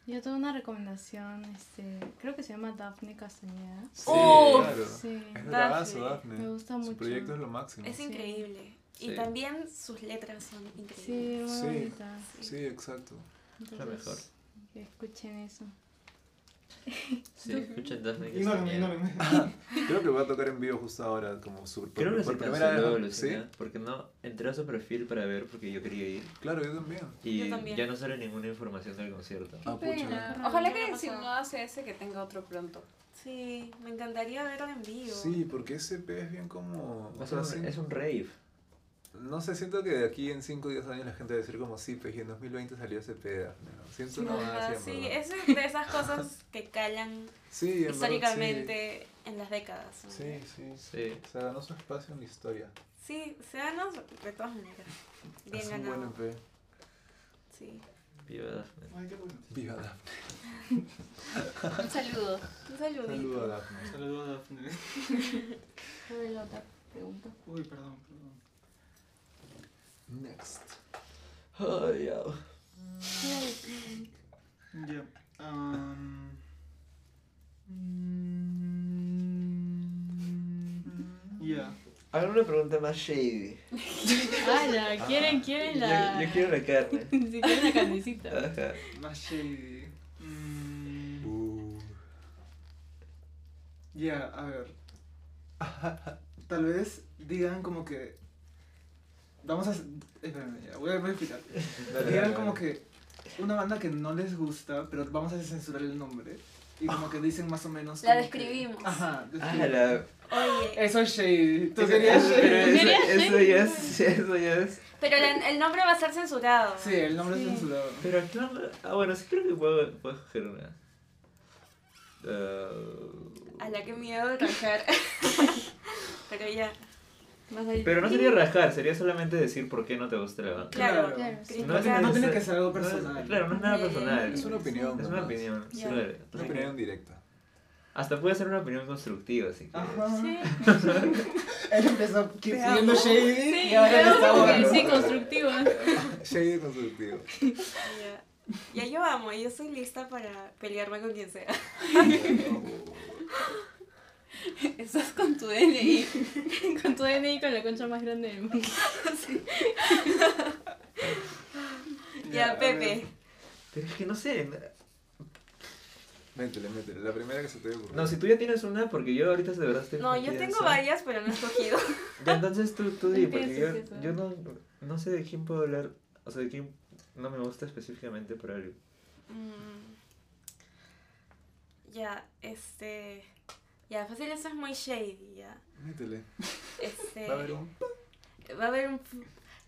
Yo tengo una recomendación, este, creo que se llama Daphne Castañeda. Sí, ¡Oh! claro. Sí, Es bravazo, Daphne. Daphne. Me gusta Su mucho. proyecto es lo máximo. Es Sí. increíble. Y Sí. también sus letras son sí, increíbles. muy Sí. bonita. Sí, exacto. la mejor. Que escuchen eso. Sí, escuchen Daphne que Ignórenme, está bien. ignórenme. Creo que va a tocar en vivo justo ahora, como su por, Creo que por se primera canceló, vez. Sí, porque no entré a su perfil para ver porque yo quería ir claro, yo también. y Yo también. ya no sale ninguna información del concierto. Ah, pucha. Pena. Ojalá ¿qué que si no hace ese que tenga otro pronto. Sí, me encantaría verlo en vivo. Sí, porque ese EP es bien como... o sea, es un rave. No sé, siento que de aquí en 5 o 10 años la gente va a decir como sí, pues y en 2020 salió ese Daphne, ¿no? Siento una Ajá, sí, es de esas cosas [laughs] que calan Sí, en verdad, históricamente en las décadas. ¿no? Sí, sí. Sí. Se ganó su espacio en la historia. Sí, se ganó de todas maneras. Bien es un ganado. buen EP. Sí. Viva Daphne. Ay, qué bueno. Viva Daphne. [laughs] Un saludo. Un saludito. Saludo a Daphne. Saludos a Daphne. [laughs] Otra pregunta. Uy, perdón. Next. Ay, ya. Ya. am, mm, Ya. Hagan una pregunta más shady. ¡Hala! ¿Quieren, quieren la...? Yo, yo quiero la carne. [laughs] Si quieren la carnecita. Ajá. Más shady. Mm, Uh. Ya, a ver. Tal vez digan como que. Vamos a. Espérame, ya, voy a, voy a explicar. Dale, como que una banda que no les gusta, pero vamos a censurar el nombre. Y como que dicen más o menos. La que- describimos. Ajá, Ah, la... Oye, Eso es shady. Tú Eso- querías shady. eso, eso ya es, eso ya es. pero la- el nombre va a ser censurado. Sí, el nombre Sí. es censurado. Pero claro, ah bueno, sí creo que puedo, puedo escoger una. Ah, A la que miedo de [laughs] [laughs] pero ya, Pero no sería rajar, sería solamente decir por qué no te gusta la banda. claro. Claro. No, es- No tiene que ser algo no es- personal. claro, no es nada personal. Es una opinión. Es una nomás. opinión. Claro. Una opinión directa. Hasta puede ser una opinión constructiva, así que. Ajá. Sí. [laughs] Él empezó siendo shady y ahora le está bueno. Sí, constructivo. [laughs] Shady constructivo. Ya. ya yo amo, yo estoy lista para pelearme con quien sea. [laughs] [laughs] Estás con tu DNI. [laughs] Con tu DNI con la concha más grande del mundo. [laughs] Ya, a Pepe. Pero es que no sé. Métele, métele. La primera que se te ocurrió. No, si tú ya tienes una, porque yo ahorita de verdad estoy. No, yo tengo eso. varias, pero no he escogido. Ya, entonces tú, tú di, porque yo, yo no, no sé de quién puedo hablar. O sea, de quién no me gusta específicamente por algo. Mm. Ya, este. Ya, fácil, eso es muy shady, ya. Métele. Este. Va a haber un. va a haber un...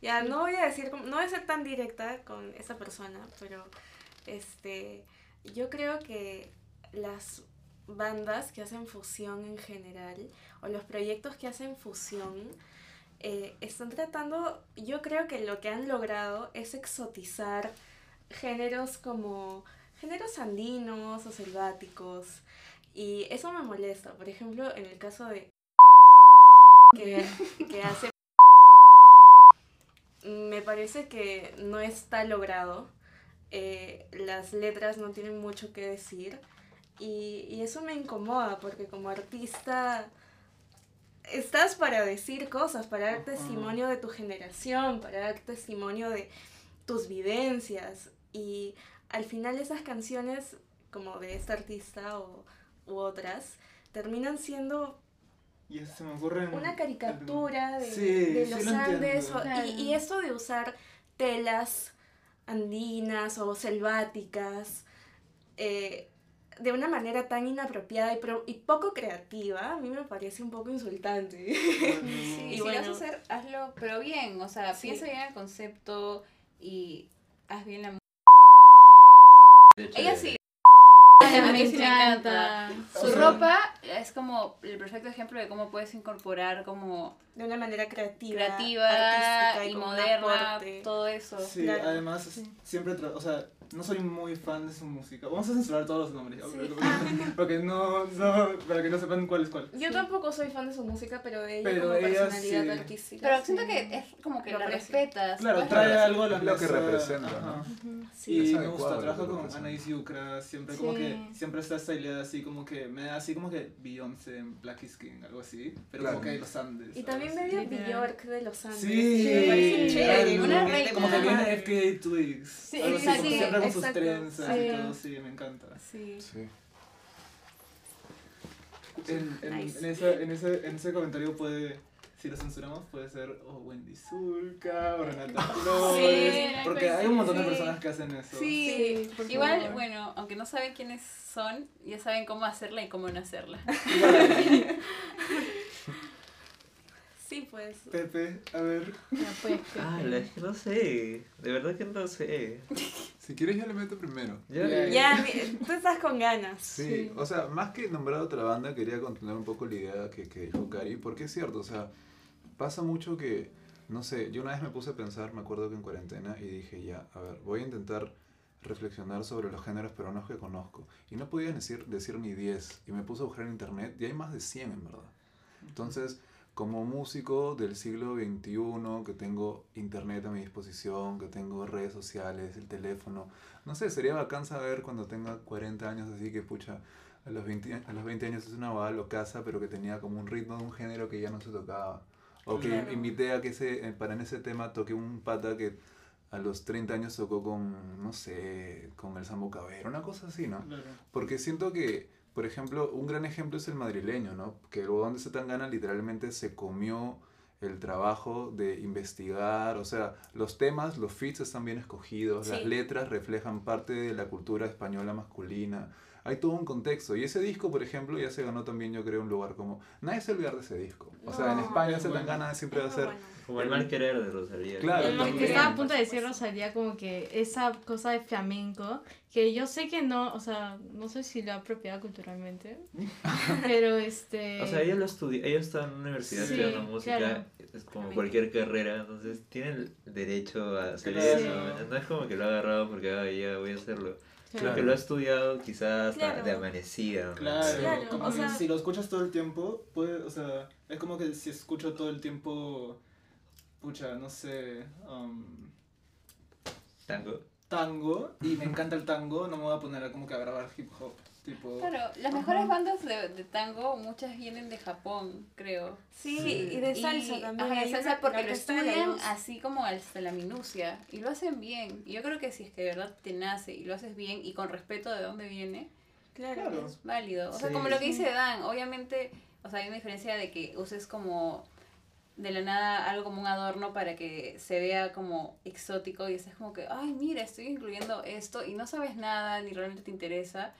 Ya, no voy a decir, no voy a ser tan directa con esa persona, pero este, yo creo que las bandas que hacen fusión en general, o los proyectos que hacen fusión, eh, están tratando, yo creo que lo que han logrado es exotizar géneros como géneros andinos o selváticos, y eso me molesta. Por ejemplo, en el caso de que, [laughs] que hace me parece que no está logrado. Eh, las letras no tienen mucho que decir. Y, y eso me incomoda porque como artista estás para decir cosas, para dar testimonio de tu generación, para dar testimonio de tus vivencias. Y al final esas canciones, como de este artista o, u otras, terminan siendo Y eso se me ocurre. en- una caricatura de, Sí, de sí los lo Andes entiendo. o- Claro. y, y esto de usar telas andinas o selváticas eh, de una manera tan inapropiada y, pro- y poco creativa, a mí me parece un poco insultante. [laughs] Sí, Y si bueno. lo vas a hacer, hazlo, pero bien. O sea, Sí. piensa bien el concepto y haz bien la Ella sí. [laughs] [laughs] Me encanta. Su ropa es como el perfecto ejemplo de cómo puedes incorporar como de una manera creativa, creativa artística y moderna, todo eso. Sí, Claro. además siempre, o sea, no soy muy fan de su música. Vamos a censurar todos los nombres, Sí. [laughs] [laughs] porque- no, no, para que no sepan cuál es cuál. Yo tampoco soy fan de su música, pero ella Pero como ella personalidad sí. artística. Pero siento sí. que es como que Lo la respetas. Claro, puedes trae algo a la Lo que representa, ajá. Sí. Y me adecuado gusta, trabaja con. Anaís Yucra, siempre como Sí. que, siempre está esta idea así como que, me da así como que Beyoncé en Black is King, algo así, pero Claro. como que de los Andes. Y también medio. Bjork de los Andes. Sí, me parece chévere. una reina. como que viene. FKA Twigs, Sí, algo así, exacto, con sus trenzas y Sí. todo, sí, me encanta. Sí. Sí. En, en, Nice. en, esa- en ese, en ese comentario puede, si lo censuramos, puede ser o Wendy Zulka o Renata [laughs] Flores, Sí, porque hay un montón de personas que hacen eso. Sí, Sí, igual, favor. bueno, aunque no saben quiénes son, ya saben cómo hacerla y cómo no hacerla. [laughs] Sí, pues. Pepe, a ver. Ya pues, Ah, Pepe. la- es que no sé. De verdad que no sé. Si quieres yo le meto primero. Ya, Ya, Ya, mi- tú estás con ganas. Sí, o sea, más que nombrar otra banda, quería continuar un poco la idea que, que dijo Cari, porque es cierto, o sea, pasa mucho que, no sé, yo una vez me puse a pensar, me acuerdo que en cuarentena, y dije, ya, a ver, voy a intentar reflexionar sobre los géneros peruanos que conozco. Y no podía decir, decir ni 10, y me puse a buscar en internet, y hay más de 100 en verdad. Entonces, como músico del siglo XXI, que tengo internet a mi disposición, que tengo redes sociales, el teléfono, no sé, sería bacán saber cuando tenga 40 años así que pucha, a los 20, a los 20 años es una bala locaza, pero que tenía como un ritmo de un género que ya no se tocaba. O que Claro. invité a que ese, eh, para en ese tema toque un pata que a los 30 años tocó con, no sé, con el Sambo Cabero, una cosa así, ¿no? Claro. Porque siento que, por ejemplo, un gran ejemplo es el madrileño, ¿no? Que el huevón de Zetangana literalmente se comió el trabajo de investigar, o sea, los temas, los feats están bien escogidos, las letras reflejan parte de la cultura española masculina, hay todo un contexto. Y ese disco, por ejemplo, ya se ganó también, yo creo, un lugar como... Nadie se olvida de ese disco. O sea, en España es Zetangana siempre va a ser... bueno. Como el mal querer de Rosalía. Claro, Es que estaba a punto de decir Rosalía como que esa cosa de flamenco, que yo sé que no, o sea, no sé si lo ha apropiado culturalmente, [laughs] pero este... O sea, ella lo estudia, ella está en una universidad Sí, estudiando música, claro. es como cualquier carrera, entonces tiene el derecho a hacer Claro. eso. No es como que lo ha agarrado porque ah, ya voy a hacerlo. Claro. Creo que lo ha estudiado quizás Claro. de amanecida. Claro, Claro, como o sea- si lo escuchas todo el tiempo, puede, o sea, es como que si escucho todo el tiempo, pucha, no sé, um, Tango. tango, y me encanta el tango, no me voy a poner a como que a grabar hip hop, tipo... Claro, las mejores bandas de, de tango, muchas vienen de Japón, creo. Sí, Sí. y de salsa Y- también. Ajá, de salsa porque lo estudian así como hasta la minucia y lo hacen bien. Y yo creo que si es que de verdad te nace y lo haces bien y con respeto de dónde viene, Claro. Claro. es válido. O sea, como lo que dice Dan, obviamente, o sea, hay una diferencia de que uses como de la nada algo como un adorno para que se vea como exótico y estés como que, ay, mira, estoy incluyendo esto y no sabes nada ni realmente te interesa,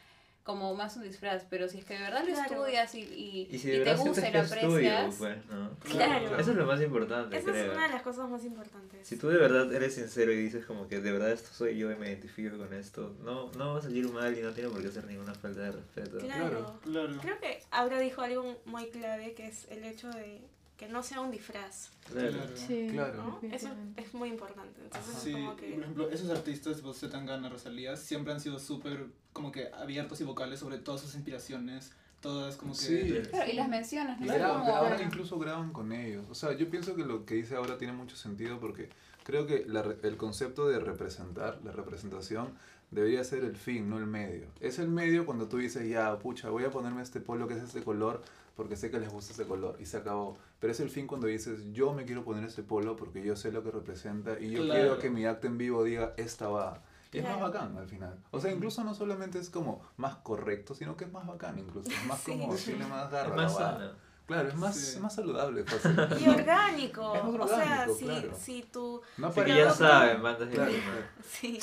como más un disfraz, pero si es que de verdad lo Claro. estudias y, y, Y si y te gusta y lo es aprecias, pues, ¿no? Claro. Eso es lo más importante, Esa es creo. una de las cosas más importantes. Si tú de verdad eres sincero y dices como que de verdad esto soy yo y me identifico con esto, no, no va a salir mal y no tiene por qué hacer ninguna falta de respeto. Claro. Claro. Creo que Aura dijo algo muy clave, que es el hecho de que no sea un disfraz, Claro. Claro. Sí, Claro. ¿no? Eso es muy importante. Entonces, Sí, como que... por ejemplo, esos artistas, tipo Zetangana, Rosalía, siempre han sido súper como que abiertos y vocales sobre todas sus inspiraciones, todas como que... Sí. Claro, y las mencionas, Y ¿no? graban, Como- ahora incluso graban con ellos. O sea, yo pienso que lo que dice ahora tiene mucho sentido porque creo que la el concepto de representar, la representación, debería ser el fin, no el medio. Es el medio cuando tú dices, ya, pucha, voy a ponerme este polo que es este color porque sé que les gusta ese color y se acabó. Pero es el fin cuando dices, yo me quiero poner este polo porque yo sé lo que representa y yo Claro. quiero que mi acto en vivo diga, esta va. Es más Claro. bacán al final. O sea, incluso no solamente es como más correcto, sino que es más bacán incluso. Es más Sí. como decirle más garra. Es más. Claro, es más, Sí. más saludable, fácil. [laughs] Y orgánico. Es más o sea, orgánico, si, claro. si tú... No Así que para- ya saben, bandas de Claro, claro. [laughs] Sí.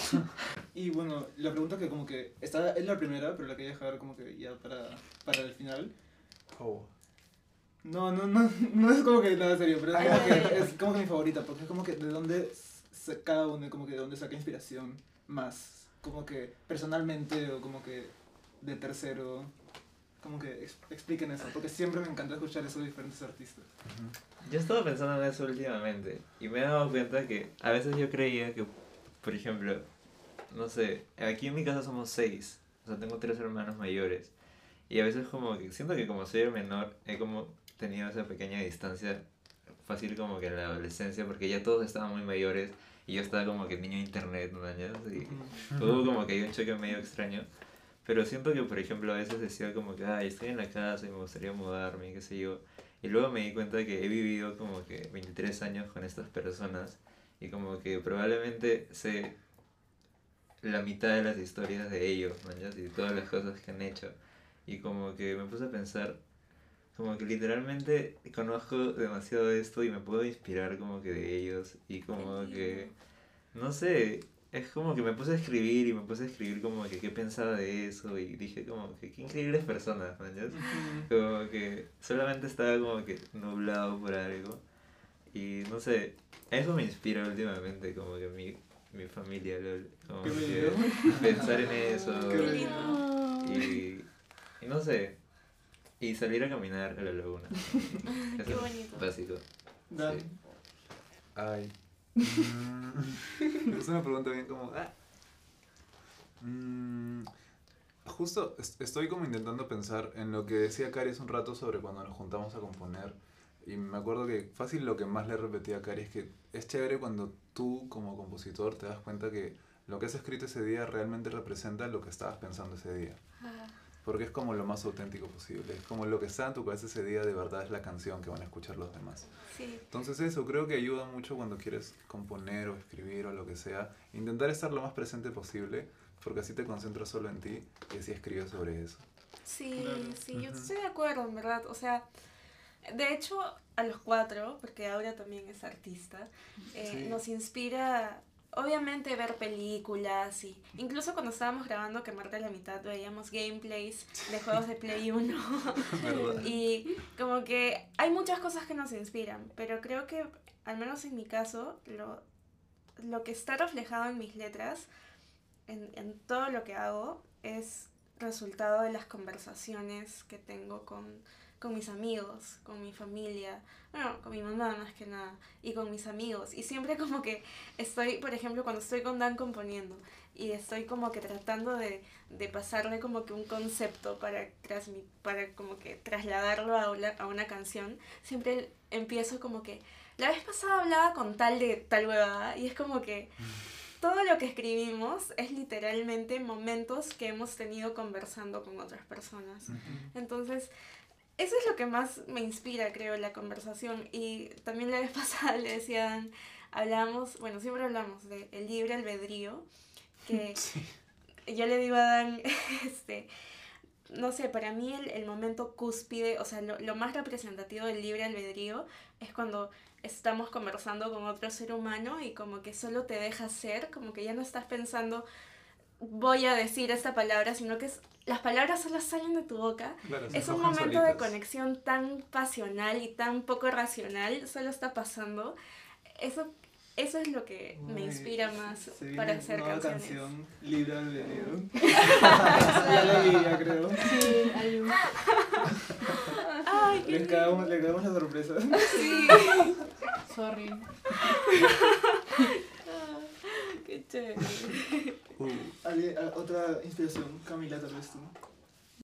Y bueno, la pregunta que como que está es la primera, pero la quería dejar como que ya para, para el final. Oh. No, no, no, no es como que nada serio, pero es como, que, es como que mi favorita, porque es como que de dónde cada uno, como que de dónde saca inspiración más, como que personalmente o como que de tercero, como que ex- expliquen eso, porque siempre me encanta escuchar eso de diferentes artistas. Yo he estado pensando en eso últimamente y me he dado cuenta que a veces yo creía que, por ejemplo, no sé, aquí en mi casa somos seis, o sea, tengo tres hermanos mayores y a veces como que siento que como soy el menor he como tenido esa pequeña distancia fácil como que en la adolescencia porque ya todos estaban muy mayores y yo estaba como que niño de internet, ¿no? Y Hubo como que hay un choque medio extraño. Pero siento que, por ejemplo, a veces decía como que, ay, estoy en la casa y me gustaría mudarme, y qué sé yo. Y luego me di cuenta que he vivido como que 23 años con estas personas y como que probablemente sé la mitad de las historias de ellos, ¿no? Y todas las cosas que han hecho. Y como que me puse a pensar, como que literalmente conozco demasiado de esto y me puedo inspirar como que de ellos y como que, no sé, es como que me puse a escribir y me puse a escribir como que qué pensaba de eso y dije como que qué increíbles personas, ¿no? Como que solamente estaba como que nublado por algo y no sé, eso me inspira últimamente, como que mi mi familia, lol. Como que pensar en eso. Y, y no sé. Y salir a caminar a la laguna. [laughs] Eso Qué es bonito. Básico. Dan. Sí. Ay. Mm, [laughs] es una pregunta bien como. ah. Mm, justo est- estoy como intentando pensar en lo que decía Cari hace un rato sobre cuando nos juntamos a componer. Y me acuerdo que fácil lo que más le repetía a Cari es que es chévere cuando tú como compositor te das cuenta que lo que has escrito ese día realmente representa lo que estabas pensando ese día. Ah, Porque es como lo más auténtico posible. Es como lo que está en tu cabeza ese día de verdad es la canción que van a escuchar los demás. sí. Entonces eso creo que ayuda mucho cuando quieres componer o escribir o lo que sea. Intentar estar lo más presente posible porque así te concentras solo en ti y así escribes sobre eso. Sí, Claro. sí, yo Ujú. estoy de acuerdo, en verdad. O sea, de hecho, a los cuatro, porque ahora también es artista, eh, Sí. nos inspira, obviamente, ver películas y incluso cuando estábamos grabando que marca la mitad veíamos gameplays de juegos de Play 1 [laughs] ¿Verdad? y como que hay muchas cosas que nos inspiran, pero creo que, al menos en mi caso, lo, lo que está reflejado en mis letras, en, en todo lo que hago, es resultado de las conversaciones que tengo con, con mis amigos, con mi familia, bueno, con mi mamá más que nada, y con mis amigos. Y siempre como que estoy, por ejemplo, cuando estoy con Dan componiendo, y estoy como que tratando de, de pasarle como que un concepto para, para como que trasladarlo a una, a una canción, siempre empiezo como que, la vez pasada hablaba con tal de tal huevada, y es como que [laughs] todo lo que escribimos es literalmente momentos que hemos tenido conversando con otras personas. Entonces, eso es lo que más me inspira, creo, la conversación. Y también la vez [laughs] pasada le decían, hablábamos, bueno, siempre hablamos del libre albedrío, que [laughs] yo le digo a Dan, [laughs] este, no sé, para mí el, el momento cúspide, o sea, lo, lo más representativo del libre albedrío es cuando estamos conversando con otro ser humano y como que solo te dejas ser, como que ya no estás pensando voy a decir esta palabra, sino que es, las palabras solo salen de tu boca. Claro, Es un momento de solitas. conexión tan pasional y tan poco racional, solo está pasando. Eso, eso es lo que me Uy, inspira más se viene para hacer nueva canciones. canción, Libre Albedrío. [laughs] ya la vi, ya creo. Sí, hay un- Ay, qué Le lindo. cagamos, le cagamos la sorpresa. Sí. [laughs] Sorry. Qué chévere. Uh, ¿Alguien- a- Otra inspiración, Camila, tal vez tú.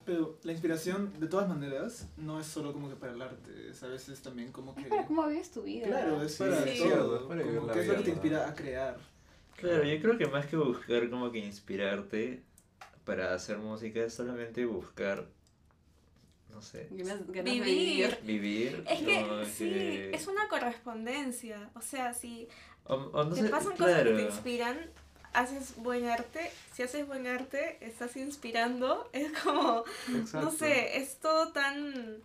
Pero la inspiración, de todas maneras, no es solo como que para el arte, es a veces también como que... Es para cómo vives tu vida. Claro, es Sí, para sí. todo, Es para vivir como la que es lo que te inspira a crear. Claro, yo creo que más que buscar como que inspirarte para hacer música es solamente buscar, no sé, Ganas- ganas de Vivir. vivir. Es que sí, que- es una correspondencia. O sea, si o- o no te sé, pasan cosas que te inspiran, haces buen arte. Si haces buen arte, estás inspirando. [laughs] Es como, no sé, es todo tan...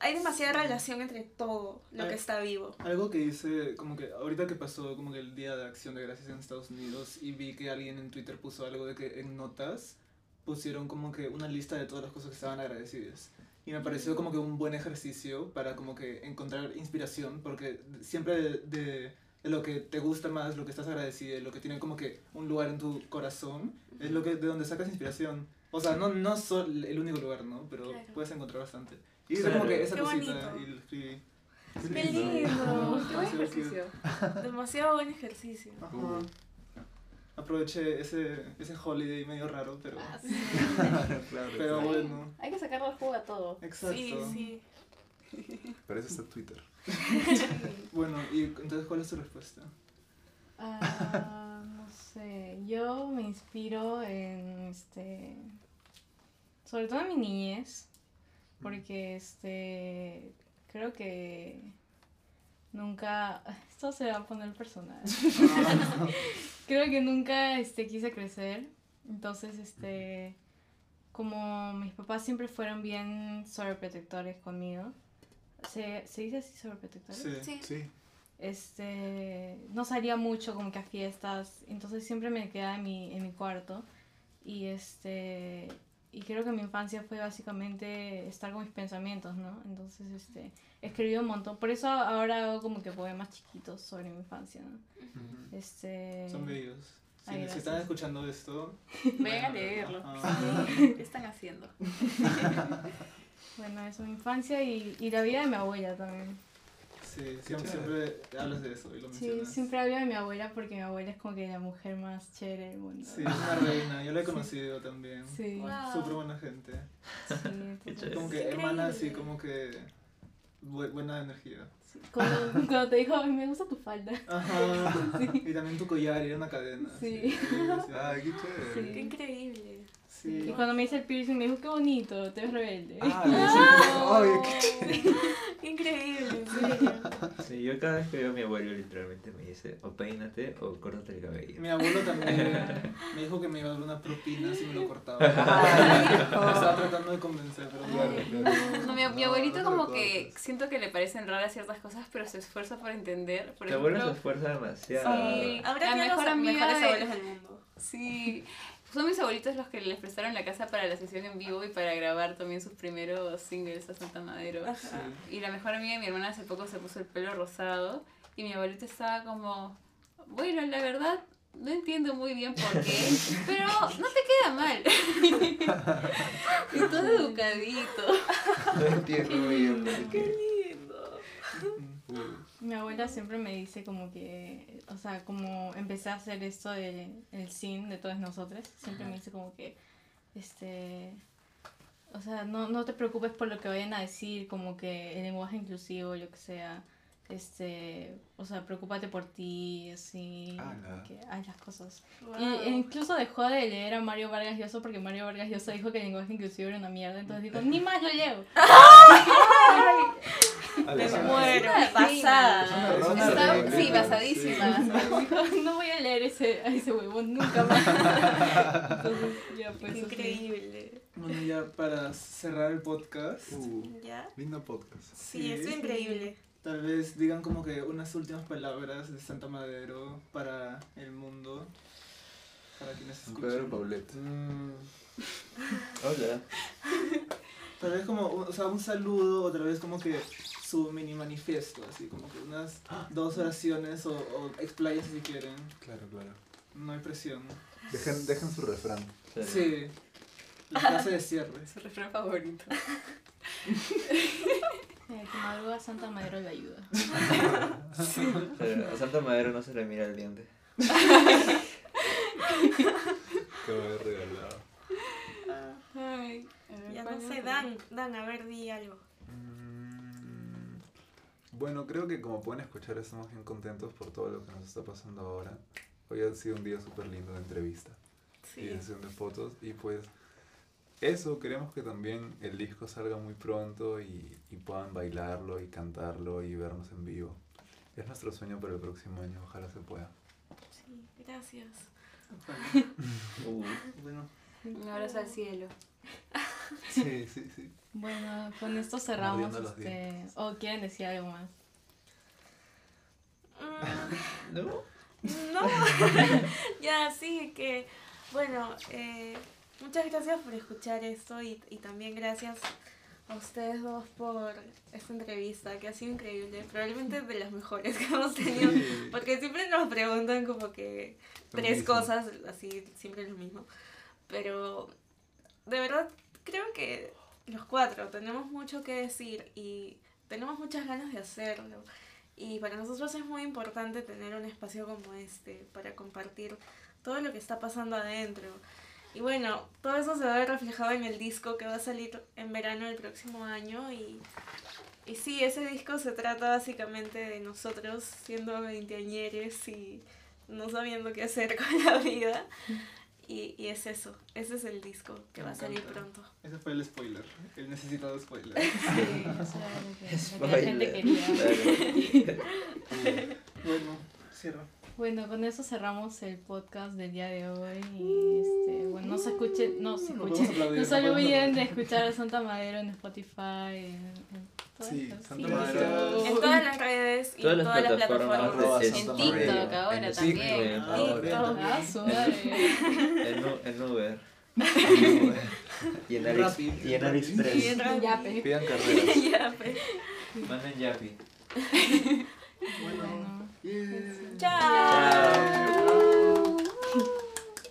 Hay demasiada relación entre todo lo que está vivo. Algo que hice, como que ahorita que pasó como que el Día de Acción de Gracias en Estados Unidos y vi que alguien en Twitter puso algo de que en notas pusieron como que una lista de todas las cosas que estaban agradecidas. Y me pareció como que un buen ejercicio para como que encontrar inspiración, porque siempre de, de, de lo que te gusta más, lo que estás agradecido, lo que tiene como que un lugar en tu corazón, es lo que de donde sacas inspiración. O sea, no, no solo el único lugar, ¿no? Pero Claro. puedes encontrar bastante. Y Claro. como que esa Qué cosita bonito. y lo escribí. Qué lindo. [laughs] Qué buen ejercicio. Demasiado buen ejercicio. Ajá. Uh. Aproveché ese, ese holiday medio raro, pero, Ah, sí. [laughs] claro, pero bueno. Hay que sacarle el jugo a todo. Exacto. Sí, sí. Para eso está Twitter. [laughs] Bueno, y entonces, ¿cuál es tu respuesta? Ah, no sé, yo me inspiro en este, sobre todo en mi niñez, porque este, creo que nunca, [laughs] esto se va a poner personal, [laughs] [laughs] creo que nunca este, quise crecer, entonces este, como mis papás siempre fueron bien sobreprotectores conmigo, ¿se, ¿se dice así sobreprotectores? Sí. Sí. Sí. este no salía mucho como que a fiestas entonces siempre me quedaba en mi, en mi cuarto y este y creo que mi infancia fue básicamente estar con mis pensamientos, ¿no? Entonces, este, escribí un montón. Por eso ahora hago como que poemas chiquitos sobre mi infancia, ¿no? Este... Son bellos. Si, Ay, si gracias. están escuchando esto, Vayan a leerlo. ajá. ¿Qué están haciendo? [laughs] Bueno, eso, mi infancia y, y la vida de mi abuela también. Sí, siempre, siempre hablas de eso y lo Sí, mencionas. siempre hablo de mi abuela porque mi abuela es como que la mujer más chévere del mundo. Sí, es una reina. Yo la he conocido también. Sí, Wow. Súper buena gente. sí, [laughs] entonces- chévere. Como que emana así, increíble. como que bu- buena energía. sí. Cuando, [laughs] cuando te dijo, "Ay, me gusta tu falda. Ajá. [laughs] Y también tu collar y era una cadena. Sí. Sí, sí, Ay, qué chévere. Sí. Qué increíble. sí. Y cuando me hice el piercing me dijo, qué bonito, te ves rebelde. Ah, Ay, qué Qué increíble, en serio. Sí, yo cada vez que veo a mi abuelo literalmente me dice o peínate o córtate el cabello. Mi abuelo también me dijo que me iba a dar una propina si me lo cortaba. Ay, Me estaba tratando de convencer, pero Claro, no. claro. No, mi, mi abuelito no como que siento que le parecen raras ciertas cosas, pero se esfuerza por entender. Por Tu abuelo se ejemplo, esfuerza demasiado. Sí. Habrá La que mejor los mejores de- abuelos del mundo. sí, son mis abuelitos los que les prestaron la casa para la sesión en vivo y para grabar también sus primeros singles a Santa Madero. Ajá. Y la mejor amiga de mi hermana hace poco se puso el pelo rosado y mi abuelito estaba como, bueno, la verdad no entiendo muy bien por qué, [laughs] pero no te queda mal. [laughs] y todo educadito. No entiendo muy bien por qué. Lindo. Mi abuela siempre me dice como que, o sea, como empecé a hacer esto del el sin de todos nosotros, siempre me dice como que, este, o sea, no, no te preocupes por lo que vayan a decir, como que el lenguaje inclusivo, lo que sea, este, o sea, preocúpate por ti, así, que haz las cosas. Wow. Y e incluso dejó de leer a Mario Vargas Llosa porque Mario Vargas Llosa dijo que el lenguaje inclusivo era una mierda, entonces dijo, ni más lo leo. [laughs] Me muero. Pasada. Está, sí. Dijo, [laughs] no voy a leer ese, a ese huevón nunca más. Entonces, ya pues. así. Increíble. Bueno, ya para cerrar el podcast, Uh, ¿Ya? lindo podcast. Sí, es increíble. tal vez digan como que unas últimas palabras de Santa Madero para el mundo, para quienes San Pedro escuchan. Paulette. Mm, Hola. tal vez como, o sea, un saludo, otra vez como que su mini manifiesto, así como que unas dos oraciones o, o explayas si quieren, Claro, claro. no hay presión. Dejen, dejen su refrán. Sí, la frase de cierre. Su refrán favorito. Eh, que madruga Santa Madero le ayuda. Pero a Santa Madero no se le mira el diente. Voy a regalado. Ay, Ya ¿cuál no sé? Dan, Dan, a ver, di algo. Bueno, creo que como pueden escuchar estamos bien contentos por todo lo que nos está pasando ahora. Hoy ha sido un día súper lindo de entrevista y Sí. de sesión de fotos y pues eso, queremos que también el disco salga muy pronto y, y puedan bailarlo y cantarlo y vernos en vivo. Es nuestro sueño para el próximo año, ojalá se pueda. Sí, gracias. Uh, [laughs] [laughs] Bueno, Un abrazo al cielo. Sí, sí, sí. Bueno, con esto cerramos. Este. ¿O quieren decir algo más? Mm, [laughs] ¿No? No, [laughs] ya sí, que bueno, eh, muchas gracias por escuchar esto y, y también gracias a ustedes dos por esta entrevista que ha sido increíble, probablemente de las mejores que hemos tenido, Sí. porque siempre nos preguntan como que Lo tres mismo. cosas, así, siempre lo mismo, pero de verdad creo que los cuatro tenemos mucho que decir y tenemos muchas ganas de hacerlo. Y para nosotros es muy importante tener un espacio como este para compartir todo lo que está pasando adentro. Y bueno, todo eso se va a ver reflejado en el disco que va a salir en verano del próximo año. Y, y sí, ese disco se trata básicamente de nosotros siendo veinteañeres y no sabiendo qué hacer [laughs] con la vida. Y, y es eso, ese es el disco que Me va a salir encanta. pronto. ese fue el spoiler, el necesitado spoiler. Sí, [laughs] que la gente quería. [laughs] Claro. [laughs] Bueno, cierra. Bueno, con eso cerramos el podcast del día de hoy. Y este, bueno, no se escuchen, no se escuchen. No se olviden de escuchar a Santa Madero en Spotify. En, en Sí, las- Santa sí, Madero. En todas las redes y Todas en las todas las plataformas En TikTok ahora En el también. TikTok. Ahora. TikTok. En, [laughs] en Uber. [laughs] Y en, y en AliExpress. Y en. Yape. Pidan [laughs] carreras. Ya. Manden Yapi. Bueno. Yeah. Chao. Chao.